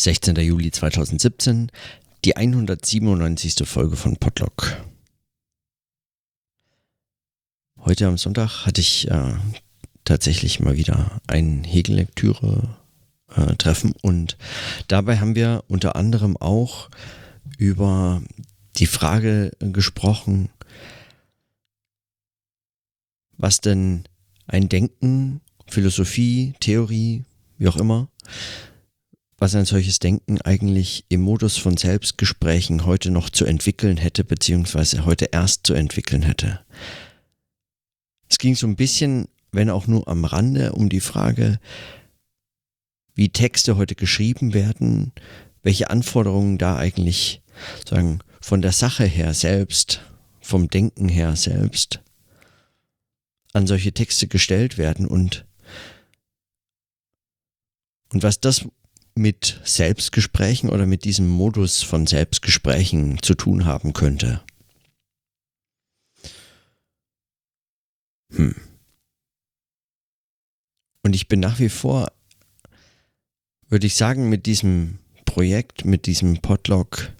16. Juli 2017, die 197. Folge von Podlock. Heute am Sonntag hatte ich äh, tatsächlich mal wieder ein Hegel-Lektüre-Treffen äh, und dabei haben wir unter anderem auch über die Frage gesprochen, was denn ein Denken, Philosophie, Theorie, wie auch immer, was ein solches Denken eigentlich im Modus von Selbstgesprächen heute noch zu entwickeln hätte, beziehungsweise heute erst zu entwickeln hätte. Es ging so ein bisschen, wenn auch nur am Rande, um die Frage, wie Texte heute geschrieben werden, welche Anforderungen da eigentlich sagen von der Sache her selbst, vom Denken her selbst an solche Texte gestellt werden und und was das mit Selbstgesprächen oder mit diesem Modus von Selbstgesprächen zu tun haben könnte. Hm. Und ich bin nach wie vor, würde ich sagen, mit diesem Projekt, mit diesem Podlog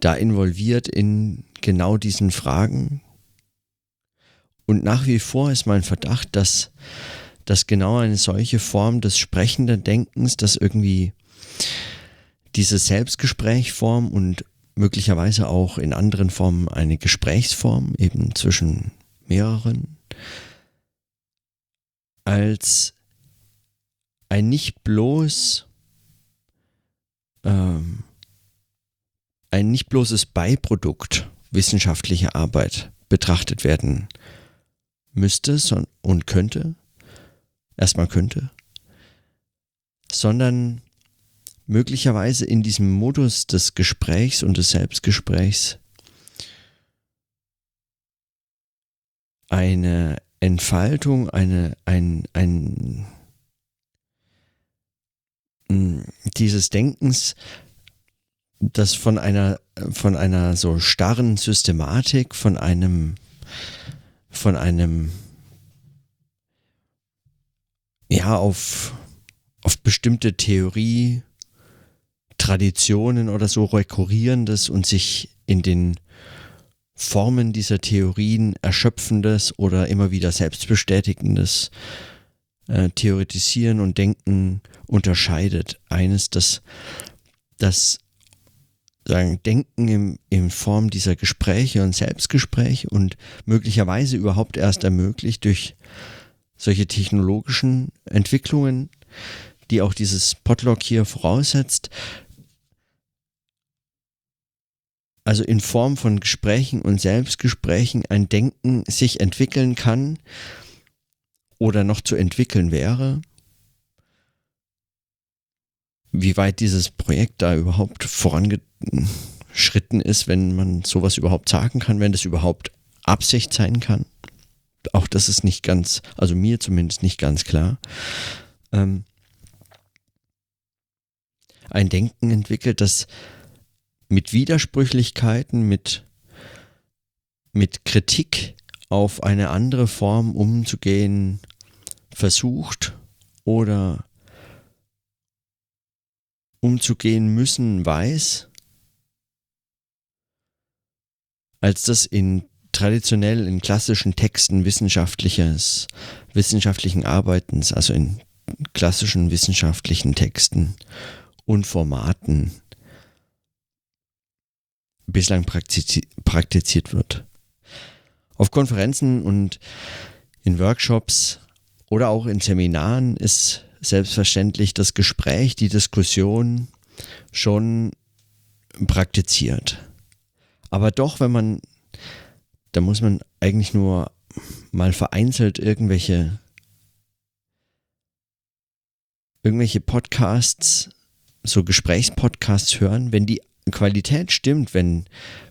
da involviert in genau diesen Fragen. Und nach wie vor ist mein Verdacht, dass dass genau eine solche Form des sprechenden Denkens, dass irgendwie diese Selbstgesprächform und möglicherweise auch in anderen Formen eine Gesprächsform eben zwischen mehreren, als ein nicht bloß ähm, ein nicht bloßes Beiprodukt wissenschaftlicher Arbeit betrachtet werden müsste und könnte, erstmal könnte, sondern möglicherweise in diesem Modus des Gesprächs und des Selbstgesprächs eine Entfaltung, eine, ein, ein, dieses Denkens, das von einer, von einer so starren Systematik, von einem, von einem ja, auf, auf bestimmte Theorie, Traditionen oder so rekurrierendes und sich in den Formen dieser Theorien erschöpfendes oder immer wieder selbstbestätigendes äh, Theoretisieren und Denken unterscheidet. Eines, das, das sagen, Denken im, in Form dieser Gespräche und Selbstgespräche und möglicherweise überhaupt erst ermöglicht durch solche technologischen Entwicklungen, die auch dieses Podlock hier voraussetzt, also in Form von Gesprächen und Selbstgesprächen ein Denken sich entwickeln kann oder noch zu entwickeln wäre. Wie weit dieses Projekt da überhaupt vorangeschritten ist, wenn man sowas überhaupt sagen kann, wenn das überhaupt Absicht sein kann auch das ist nicht ganz, also mir zumindest nicht ganz klar. Ähm, ein Denken entwickelt, das mit Widersprüchlichkeiten, mit, mit Kritik auf eine andere Form umzugehen versucht oder umzugehen müssen weiß, als das in traditionell in klassischen Texten wissenschaftliches, wissenschaftlichen Arbeitens, also in klassischen wissenschaftlichen Texten und Formaten bislang praktiziert wird. Auf Konferenzen und in Workshops oder auch in Seminaren ist selbstverständlich das Gespräch, die Diskussion schon praktiziert. Aber doch, wenn man da muss man eigentlich nur mal vereinzelt irgendwelche irgendwelche Podcasts, so Gesprächspodcasts hören, wenn die Qualität stimmt, wenn,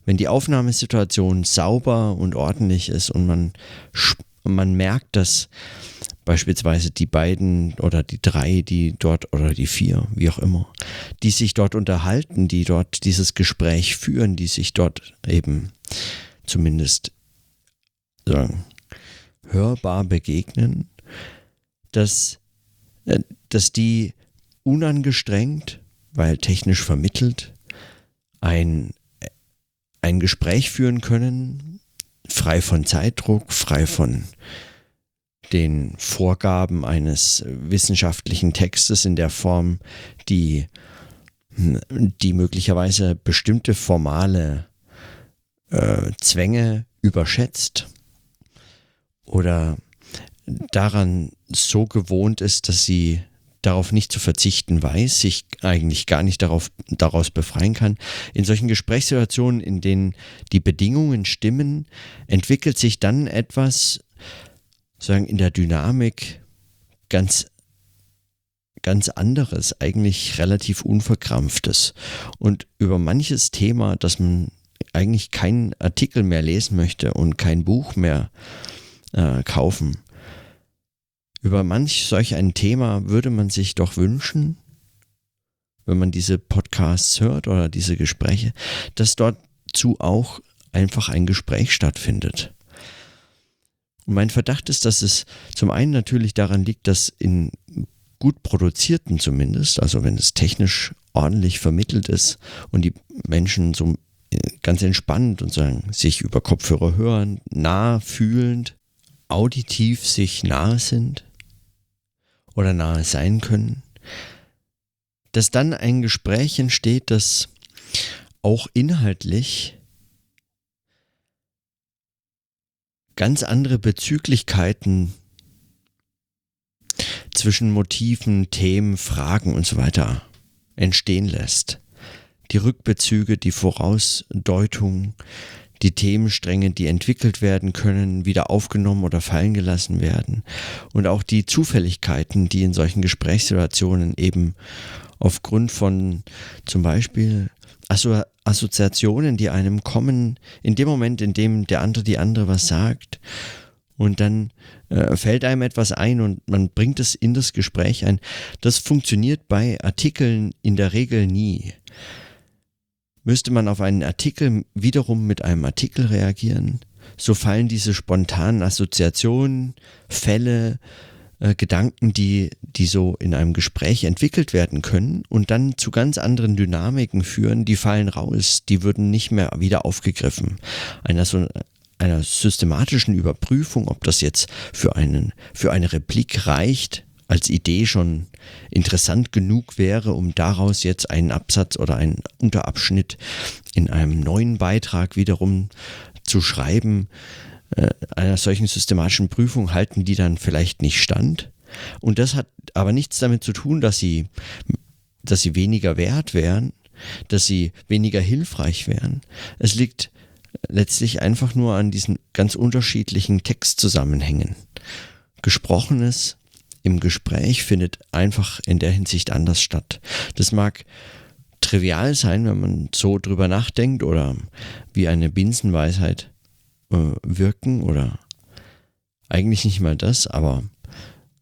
wenn die Aufnahmesituation sauber und ordentlich ist und man, man merkt, dass beispielsweise die beiden oder die drei, die dort oder die vier, wie auch immer, die sich dort unterhalten, die dort dieses Gespräch führen, die sich dort eben zumindest sagen, hörbar begegnen, dass, äh, dass die unangestrengt, weil technisch vermittelt, ein, ein Gespräch führen können, frei von Zeitdruck, frei von den Vorgaben eines wissenschaftlichen Textes in der Form, die, die möglicherweise bestimmte formale äh, Zwänge überschätzt oder daran so gewohnt ist, dass sie darauf nicht zu verzichten weiß, sich eigentlich gar nicht darauf, daraus befreien kann. In solchen Gesprächssituationen, in denen die Bedingungen stimmen, entwickelt sich dann etwas, sagen, in der Dynamik ganz, ganz anderes, eigentlich relativ unverkrampftes. Und über manches Thema, das man eigentlich keinen Artikel mehr lesen möchte und kein Buch mehr äh, kaufen, über manch solch ein Thema würde man sich doch wünschen, wenn man diese Podcasts hört oder diese Gespräche, dass dort zu auch einfach ein Gespräch stattfindet. Und mein Verdacht ist, dass es zum einen natürlich daran liegt, dass in gut produzierten zumindest, also wenn es technisch ordentlich vermittelt ist und die Menschen so ganz entspannt und sagen, sich über Kopfhörer hören, nah fühlend, auditiv sich nahe sind, oder nahe sein können, dass dann ein Gespräch entsteht, das auch inhaltlich ganz andere Bezüglichkeiten zwischen Motiven, Themen, Fragen und so weiter entstehen lässt. Die Rückbezüge, die Vorausdeutung, die Themenstränge, die entwickelt werden können, wieder aufgenommen oder fallen gelassen werden. Und auch die Zufälligkeiten, die in solchen Gesprächssituationen eben aufgrund von zum Beispiel Asso Assoziationen, die einem kommen, in dem Moment, in dem der andere die andere was sagt, und dann äh, fällt einem etwas ein und man bringt es in das Gespräch ein. Das funktioniert bei Artikeln in der Regel nie müsste man auf einen Artikel wiederum mit einem Artikel reagieren. So fallen diese spontanen Assoziationen, Fälle, äh, Gedanken, die, die so in einem Gespräch entwickelt werden können und dann zu ganz anderen Dynamiken führen, die fallen raus, die würden nicht mehr wieder aufgegriffen. Einer so einer systematischen Überprüfung, ob das jetzt für einen, für eine Replik reicht, als Idee schon interessant genug wäre, um daraus jetzt einen Absatz oder einen Unterabschnitt in einem neuen Beitrag wiederum zu schreiben. Äh, einer solchen systematischen Prüfung halten die dann vielleicht nicht stand. Und das hat aber nichts damit zu tun, dass sie, dass sie weniger wert wären, dass sie weniger hilfreich wären. Es liegt letztlich einfach nur an diesen ganz unterschiedlichen Textzusammenhängen. Gesprochenes im Gespräch findet einfach in der Hinsicht anders statt. Das mag trivial sein, wenn man so drüber nachdenkt oder wie eine Binsenweisheit äh, wirken oder eigentlich nicht mal das, aber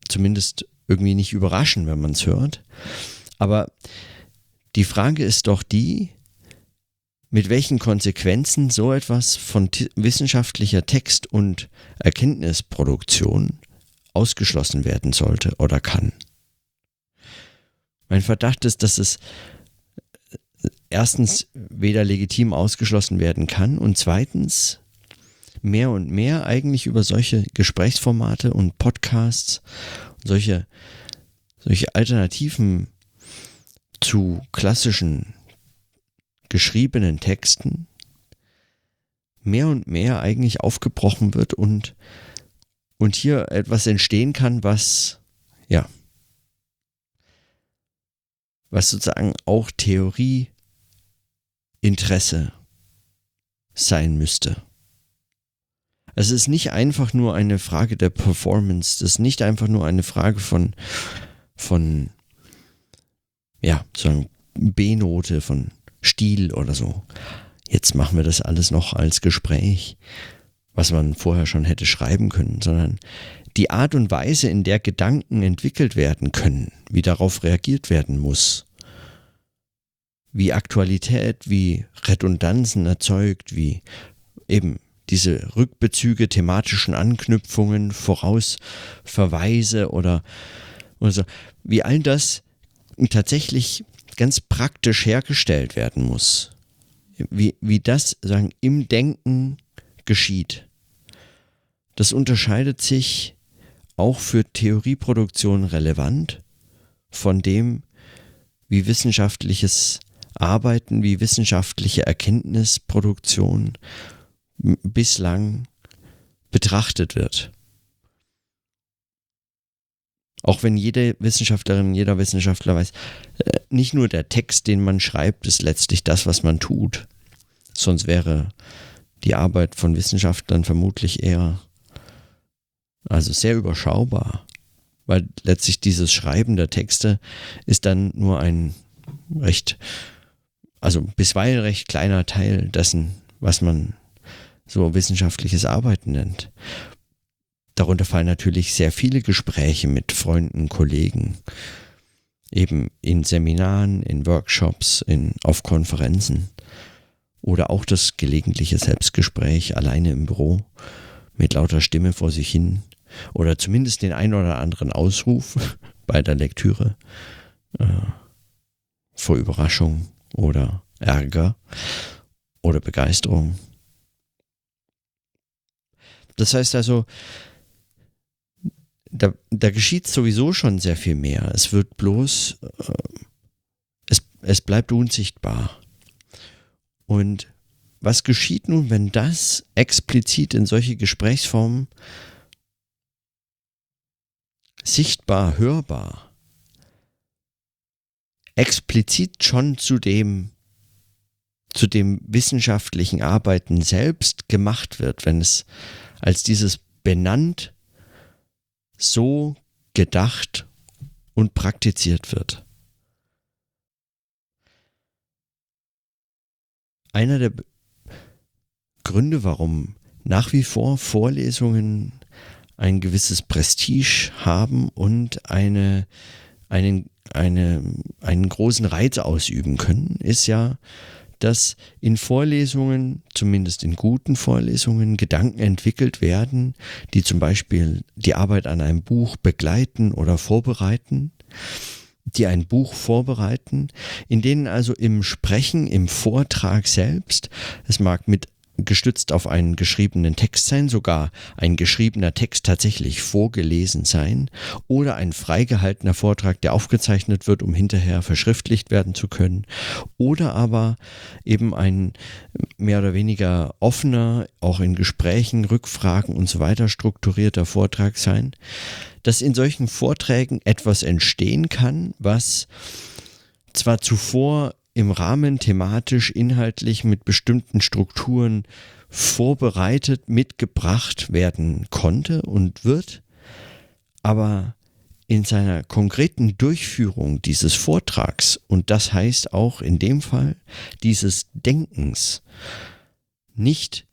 zumindest irgendwie nicht überraschen, wenn man es hört. Aber die Frage ist doch die, mit welchen Konsequenzen so etwas von wissenschaftlicher Text- und Erkenntnisproduktion ausgeschlossen werden sollte oder kann. Mein Verdacht ist, dass es erstens weder legitim ausgeschlossen werden kann und zweitens mehr und mehr eigentlich über solche Gesprächsformate und Podcasts und solche, solche Alternativen zu klassischen geschriebenen Texten mehr und mehr eigentlich aufgebrochen wird und und hier etwas entstehen kann, was, ja, was sozusagen auch Theorieinteresse sein müsste. Es ist nicht einfach nur eine Frage der Performance, das ist nicht einfach nur eine Frage von, von, ja, so B-Note, von Stil oder so. Jetzt machen wir das alles noch als Gespräch was man vorher schon hätte schreiben können, sondern die Art und Weise, in der Gedanken entwickelt werden können, wie darauf reagiert werden muss, wie Aktualität, wie Redundanzen erzeugt, wie eben diese Rückbezüge, thematischen Anknüpfungen, Vorausverweise oder, oder so, wie all das tatsächlich ganz praktisch hergestellt werden muss. Wie, wie das sagen, im Denken geschieht. Das unterscheidet sich auch für Theorieproduktion relevant von dem, wie wissenschaftliches Arbeiten, wie wissenschaftliche Erkenntnisproduktion bislang betrachtet wird. Auch wenn jede Wissenschaftlerin, jeder Wissenschaftler weiß, äh, nicht nur der Text, den man schreibt, ist letztlich das, was man tut. Sonst wäre die Arbeit von Wissenschaftlern vermutlich eher, also sehr überschaubar. Weil letztlich dieses Schreiben der Texte ist dann nur ein recht, also bisweilen recht kleiner Teil dessen, was man so wissenschaftliches Arbeiten nennt. Darunter fallen natürlich sehr viele Gespräche mit Freunden, Kollegen, eben in Seminaren, in Workshops, in, auf Konferenzen oder auch das gelegentliche Selbstgespräch alleine im Büro mit lauter Stimme vor sich hin oder zumindest den ein oder anderen Ausruf bei der Lektüre äh, vor Überraschung oder Ärger oder Begeisterung. Das heißt also, da, da geschieht sowieso schon sehr viel mehr. Es wird bloß, äh, es, es bleibt unsichtbar. Und was geschieht nun, wenn das explizit in solche Gesprächsformen sichtbar, hörbar, explizit schon zu dem, zu dem wissenschaftlichen Arbeiten selbst gemacht wird, wenn es als dieses benannt so gedacht und praktiziert wird. Einer der Gründe, warum nach wie vor Vorlesungen ein gewisses Prestige haben und eine, einen, eine, einen großen Reiz ausüben können, ist ja, dass in Vorlesungen, zumindest in guten Vorlesungen, Gedanken entwickelt werden, die zum Beispiel die Arbeit an einem Buch begleiten oder vorbereiten, die ein Buch vorbereiten, in denen also im Sprechen, im Vortrag selbst, es mag mit gestützt auf einen geschriebenen Text sein, sogar ein geschriebener Text tatsächlich vorgelesen sein oder ein freigehaltener Vortrag, der aufgezeichnet wird, um hinterher verschriftlicht werden zu können oder aber eben ein mehr oder weniger offener, auch in Gesprächen, Rückfragen und so weiter strukturierter Vortrag sein, dass in solchen Vorträgen etwas entstehen kann, was zwar zuvor im Rahmen thematisch, inhaltlich mit bestimmten Strukturen vorbereitet, mitgebracht werden konnte und wird, aber in seiner konkreten Durchführung dieses Vortrags, und das heißt auch in dem Fall dieses Denkens, nicht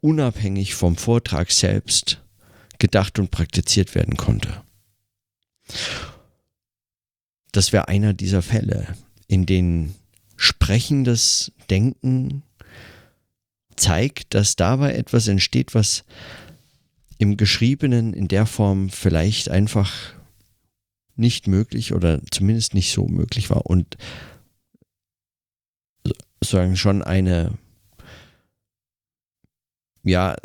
unabhängig vom Vortrag selbst gedacht und praktiziert werden konnte. Das wäre einer dieser Fälle in denen sprechendes Denken zeigt, dass dabei etwas entsteht, was im Geschriebenen in der Form vielleicht einfach nicht möglich oder zumindest nicht so möglich war und sozusagen schon eine ja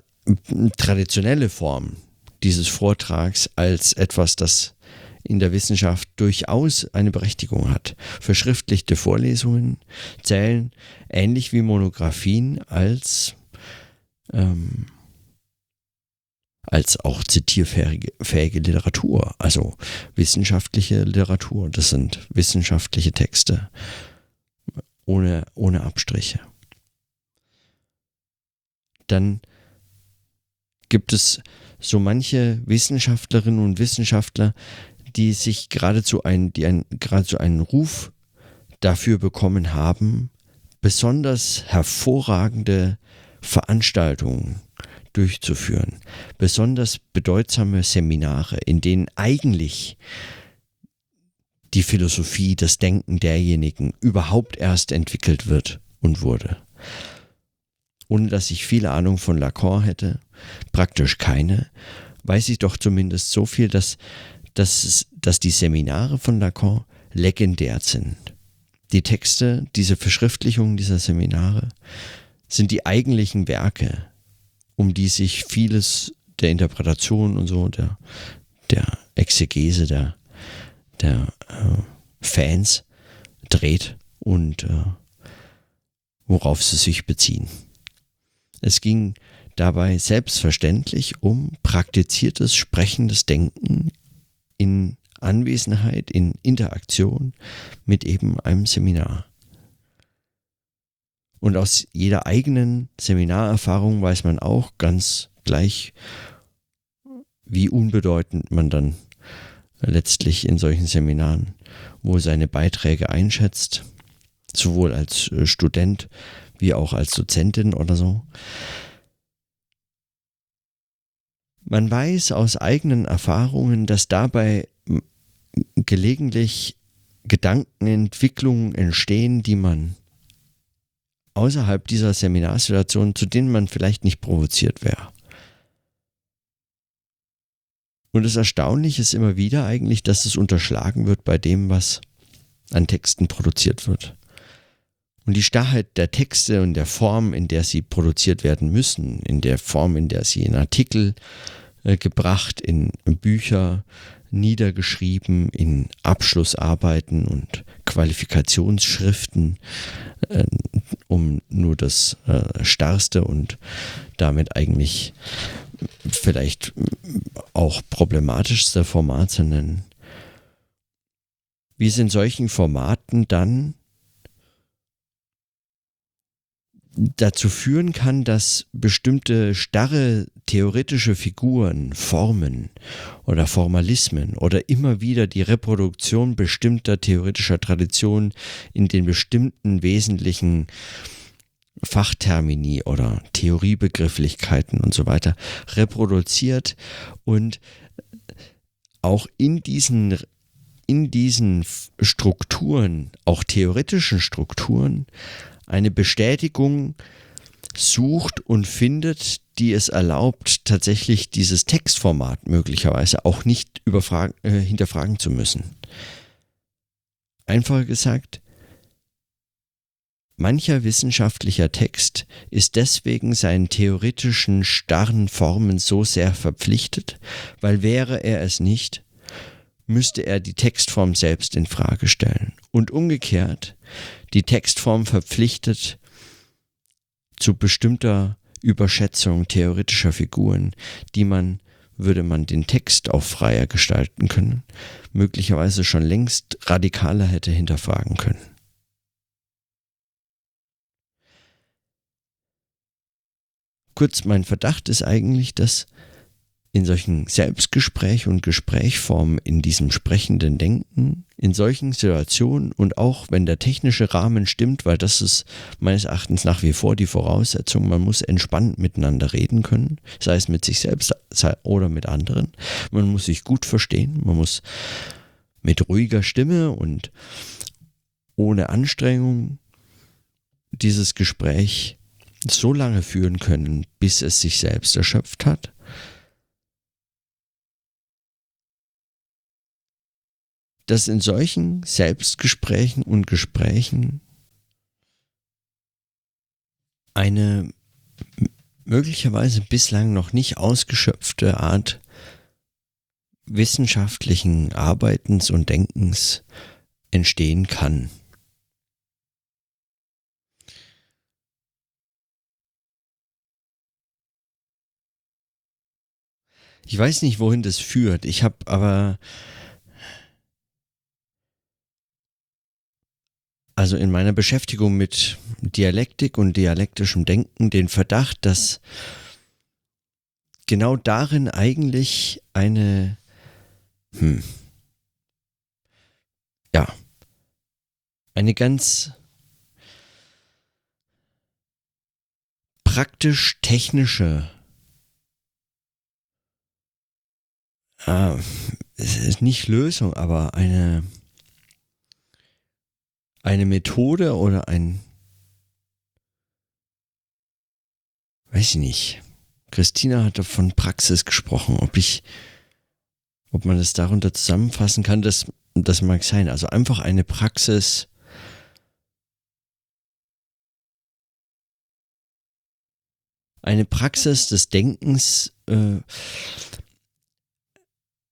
traditionelle Form dieses Vortrags als etwas, das in der Wissenschaft durchaus eine Berechtigung hat. Verschriftlichte Vorlesungen zählen ähnlich wie Monographien als, ähm, als auch zitierfähige Literatur, also wissenschaftliche Literatur. Das sind wissenschaftliche Texte ohne, ohne Abstriche. Dann gibt es so manche Wissenschaftlerinnen und Wissenschaftler, die sich geradezu ein, die ein, geradezu einen Ruf dafür bekommen haben, besonders hervorragende Veranstaltungen durchzuführen, besonders bedeutsame Seminare, in denen eigentlich die Philosophie, das Denken derjenigen überhaupt erst entwickelt wird und wurde. Ohne dass ich viele Ahnung von Lacan hätte, praktisch keine, weiß ich doch zumindest so viel, dass dass, dass die Seminare von Lacan legendär sind. Die Texte, diese Verschriftlichungen dieser Seminare sind die eigentlichen Werke, um die sich vieles der Interpretation und so, der, der Exegese der, der äh, Fans dreht und äh, worauf sie sich beziehen. Es ging dabei selbstverständlich um praktiziertes sprechendes Denken in Anwesenheit, in Interaktion mit eben einem Seminar. Und aus jeder eigenen Seminarerfahrung weiß man auch ganz gleich, wie unbedeutend man dann letztlich in solchen Seminaren, wo seine Beiträge einschätzt, sowohl als äh, Student wie auch als Dozentin oder so. Man weiß aus eigenen Erfahrungen, dass dabei gelegentlich Gedankenentwicklungen entstehen, die man außerhalb dieser Seminarsituation, zu denen man vielleicht nicht provoziert wäre. Und das Erstaunliche ist immer wieder eigentlich, dass es unterschlagen wird bei dem, was an Texten produziert wird. Und die Starrheit der Texte und der Form, in der sie produziert werden müssen, in der Form, in der sie in Artikel äh, gebracht, in Bücher niedergeschrieben, in Abschlussarbeiten und Qualifikationsschriften, äh, um nur das äh, starrste und damit eigentlich vielleicht auch problematischste Format zu nennen. Wie es in solchen Formaten dann dazu führen kann, dass bestimmte starre theoretische Figuren, Formen oder Formalismen oder immer wieder die Reproduktion bestimmter theoretischer Traditionen in den bestimmten wesentlichen Fachtermini oder Theoriebegrifflichkeiten und so weiter reproduziert und auch in diesen in diesen Strukturen, auch theoretischen Strukturen, eine Bestätigung sucht und findet, die es erlaubt, tatsächlich dieses Textformat möglicherweise auch nicht äh, hinterfragen zu müssen. Einfach gesagt, mancher wissenschaftlicher Text ist deswegen seinen theoretischen starren Formen so sehr verpflichtet, weil wäre er es nicht, müsste er die Textform selbst in Frage stellen. Und umgekehrt, die Textform verpflichtet zu bestimmter Überschätzung theoretischer Figuren, die man, würde man den Text auch freier gestalten können, möglicherweise schon längst radikaler hätte hinterfragen können. Kurz, mein Verdacht ist eigentlich, dass in solchen Selbstgespräch und Gesprächformen, in diesem sprechenden Denken, in solchen Situationen und auch wenn der technische Rahmen stimmt, weil das ist meines Erachtens nach wie vor die Voraussetzung, man muss entspannt miteinander reden können, sei es mit sich selbst oder mit anderen. Man muss sich gut verstehen, man muss mit ruhiger Stimme und ohne Anstrengung dieses Gespräch so lange führen können, bis es sich selbst erschöpft hat dass in solchen Selbstgesprächen und Gesprächen eine möglicherweise bislang noch nicht ausgeschöpfte Art wissenschaftlichen Arbeitens und Denkens entstehen kann. Ich weiß nicht, wohin das führt. Ich habe aber also in meiner Beschäftigung mit Dialektik und dialektischem Denken den Verdacht, dass genau darin eigentlich eine, hm, ja, eine ganz praktisch technische, äh, es ist nicht Lösung, aber eine eine Methode oder ein, weiß ich nicht. Christina hat von Praxis gesprochen, ob ich, ob man das darunter zusammenfassen kann, dass das mag sein. Also einfach eine Praxis, eine Praxis des Denkens äh,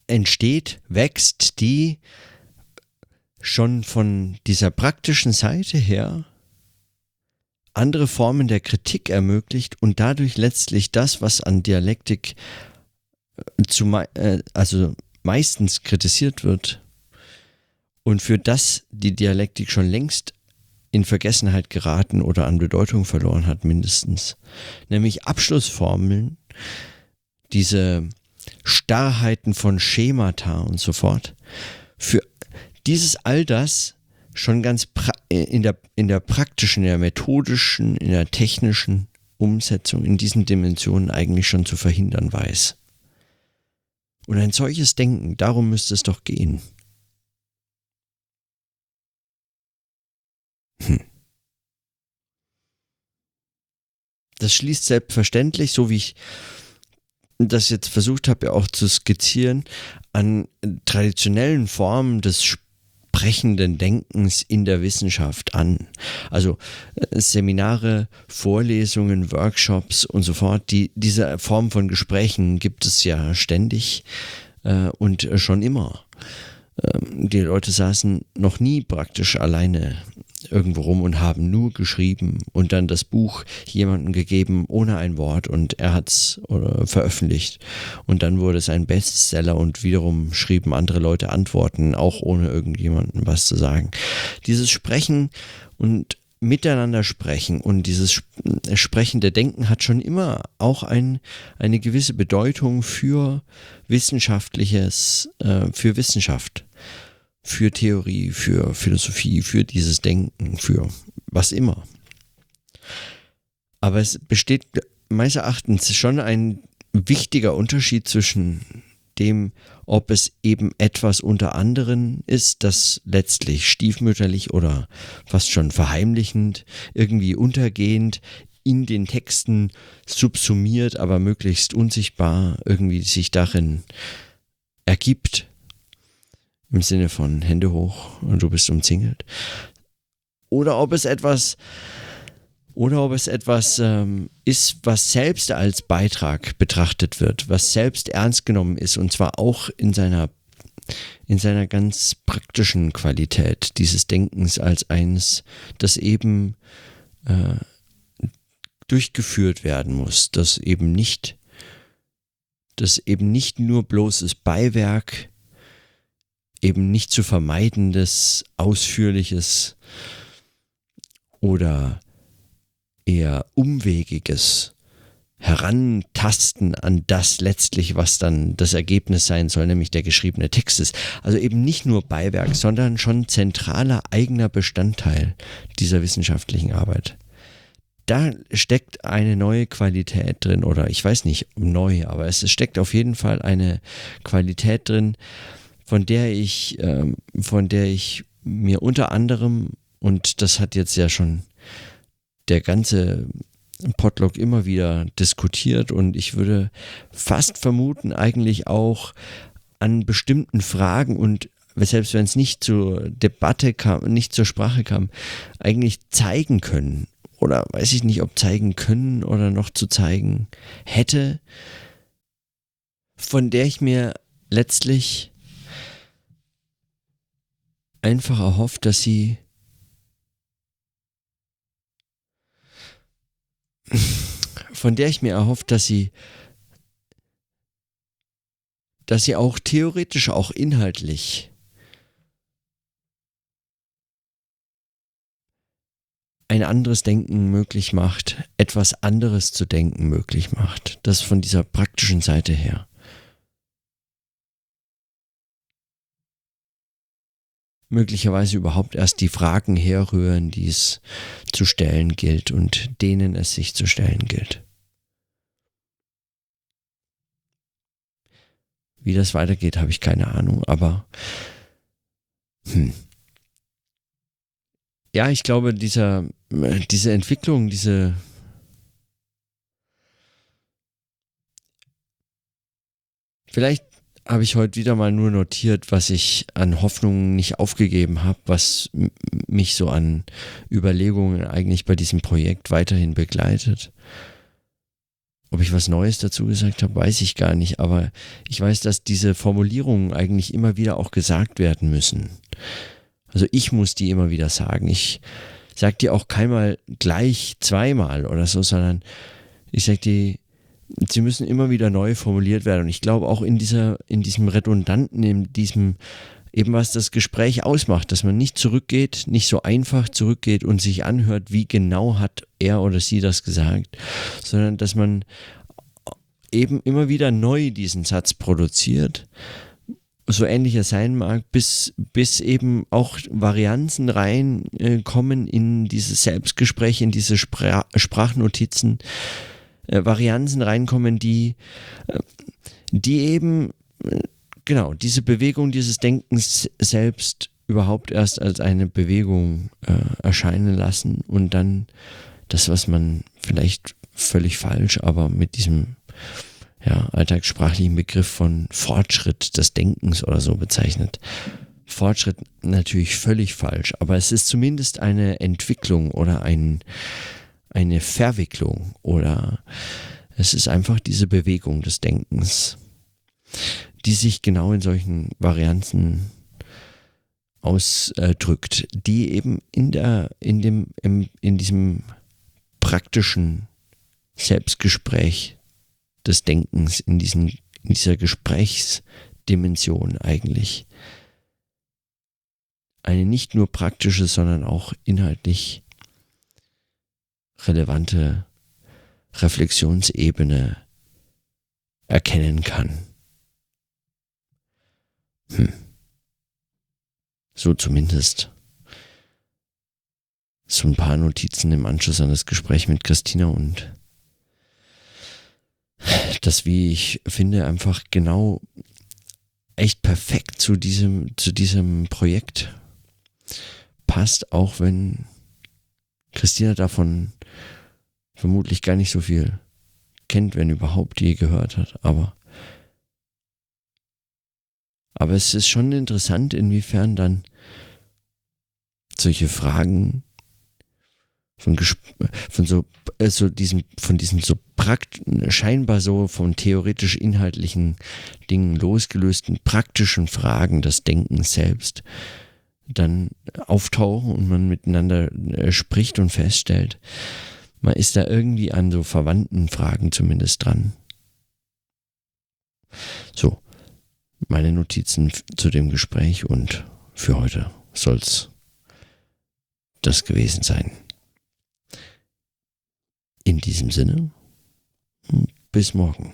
entsteht, wächst, die schon von dieser praktischen Seite her andere Formen der Kritik ermöglicht und dadurch letztlich das, was an Dialektik äh, zu, äh, also meistens kritisiert wird und für das die Dialektik schon längst in Vergessenheit geraten oder an Bedeutung verloren hat, mindestens. Nämlich Abschlussformeln, diese Starrheiten von Schemata und so fort. Für dieses all das schon ganz in der, in der praktischen, in der methodischen, in der technischen Umsetzung in diesen Dimensionen eigentlich schon zu verhindern weiß. Und ein solches Denken, darum müsste es doch gehen. Hm. Das schließt selbstverständlich, so wie ich das jetzt versucht habe, ja auch zu skizzieren, an traditionellen Formen des sprechenden Denkens in der Wissenschaft an. Also äh, Seminare, Vorlesungen, Workshops und so fort. Die, diese Form von Gesprächen gibt es ja ständig äh, und schon immer. Ähm, die Leute saßen noch nie praktisch alleine irgendwo rum und haben nur geschrieben und dann das Buch jemandem gegeben ohne ein Wort und er hat es veröffentlicht und dann wurde es ein Bestseller und wiederum schrieben andere Leute Antworten, auch ohne irgendjemandem was zu sagen. Dieses Sprechen und miteinander sprechen und dieses sprechende Denken hat schon immer auch ein, eine gewisse Bedeutung für wissenschaftliches, äh, für Wissenschaft für Theorie, für Philosophie, für dieses Denken, für was immer. Aber es besteht meines Erachtens schon ein wichtiger Unterschied zwischen dem, ob es eben etwas unter anderen ist, das letztlich stiefmütterlich oder fast schon verheimlichend, irgendwie untergehend in den Texten subsumiert, aber möglichst unsichtbar irgendwie sich darin ergibt im Sinne von Hände hoch und du bist umzingelt. Oder ob es etwas oder ob es etwas ähm, ist, was selbst als Beitrag betrachtet wird, was selbst ernst genommen ist und zwar auch in seiner in seiner ganz praktischen Qualität dieses Denkens als eines, das eben äh, durchgeführt werden muss, das eben nicht, das eben nicht nur bloßes Beiwerk eben nicht zu vermeidendes, ausführliches oder eher umwegiges Herantasten an das letztlich, was dann das Ergebnis sein soll, nämlich der geschriebene Text ist. Also eben nicht nur Beiwerk, sondern schon zentraler eigener Bestandteil dieser wissenschaftlichen Arbeit. Da steckt eine neue Qualität drin, oder ich weiß nicht, neu, aber es steckt auf jeden Fall eine Qualität drin, von der ich, ähm, von der ich mir unter anderem, und das hat jetzt ja schon der ganze Podlog immer wieder diskutiert und ich würde fast vermuten, eigentlich auch an bestimmten Fragen und selbst wenn es nicht zur Debatte kam, nicht zur Sprache kam, eigentlich zeigen können. Oder weiß ich nicht, ob zeigen können oder noch zu zeigen hätte, von der ich mir letztlich einfach erhofft, dass sie von der ich mir erhofft, dass sie dass sie auch theoretisch, auch inhaltlich ein anderes Denken möglich macht, etwas anderes zu denken möglich macht. Das von dieser praktischen Seite her. Möglicherweise überhaupt erst die Fragen herrühren, die es zu stellen gilt und denen es sich zu stellen gilt. Wie das weitergeht, habe ich keine Ahnung, aber hm. ja, ich glaube, dieser, diese Entwicklung, diese vielleicht habe ich heute wieder mal nur notiert, was ich an Hoffnungen nicht aufgegeben habe, was mich so an Überlegungen eigentlich bei diesem Projekt weiterhin begleitet. Ob ich was Neues dazu gesagt habe, weiß ich gar nicht, aber ich weiß, dass diese Formulierungen eigentlich immer wieder auch gesagt werden müssen. Also ich muss die immer wieder sagen. Ich sage die auch keinmal gleich zweimal oder so, sondern ich sage die sie müssen immer wieder neu formuliert werden. Und ich glaube auch in dieser, in diesem Redundanten, in diesem eben was das Gespräch ausmacht, dass man nicht zurückgeht, nicht so einfach zurückgeht und sich anhört, wie genau hat er oder sie das gesagt, sondern dass man eben immer wieder neu diesen Satz produziert, so ähnlich er sein mag, bis, bis eben auch Varianzen reinkommen in dieses Selbstgespräch, in diese Spra Sprachnotizen, äh, Varianzen reinkommen, die, äh, die eben, äh, genau, diese Bewegung dieses Denkens selbst überhaupt erst als eine Bewegung äh, erscheinen lassen und dann das, was man vielleicht völlig falsch, aber mit diesem ja, alltagssprachlichen Begriff von Fortschritt des Denkens oder so bezeichnet. Fortschritt natürlich völlig falsch, aber es ist zumindest eine Entwicklung oder ein, eine Verwicklung oder es ist einfach diese Bewegung des Denkens, die sich genau in solchen Varianten ausdrückt, die eben in der, in dem, im, in diesem praktischen Selbstgespräch des Denkens, in diesen, in dieser Gesprächsdimension eigentlich eine nicht nur praktische, sondern auch inhaltlich relevante Reflexionsebene erkennen kann. Hm. So zumindest so ein paar Notizen im Anschluss an das Gespräch mit Christina und das, wie ich finde, einfach genau echt perfekt zu diesem, zu diesem Projekt passt, auch wenn Christina davon vermutlich gar nicht so viel kennt, wenn überhaupt je gehört hat, aber aber es ist schon interessant, inwiefern dann solche Fragen von, von so also diesen von diesen so prakt scheinbar so von theoretisch inhaltlichen Dingen losgelösten praktischen Fragen des Denkens selbst dann auftauchen und man miteinander äh, spricht und feststellt, man ist da irgendwie an so verwandten Fragen zumindest dran. So, meine Notizen zu dem Gespräch und für heute soll's das gewesen sein. In diesem Sinne, bis morgen.